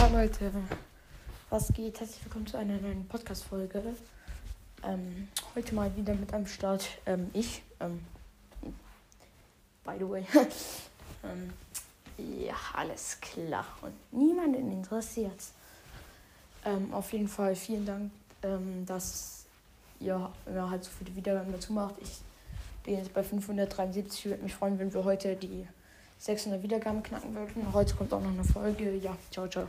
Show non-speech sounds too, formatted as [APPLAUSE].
Ja, Leute, was geht? Herzlich willkommen zu einer neuen Podcast-Folge. Ähm, heute mal wieder mit am Start ähm, ich. Ähm, by the way. [LAUGHS] ähm, ja, alles klar. Und niemanden interessiert. Ähm, auf jeden Fall vielen Dank, ähm, dass ihr ja, halt so viele Wiedergaben dazu macht. Ich bin jetzt bei 573. Ich würde mich freuen, wenn wir heute die 600 Wiedergaben knacken würden. Heute kommt auch noch eine Folge. Ja, ciao, ciao.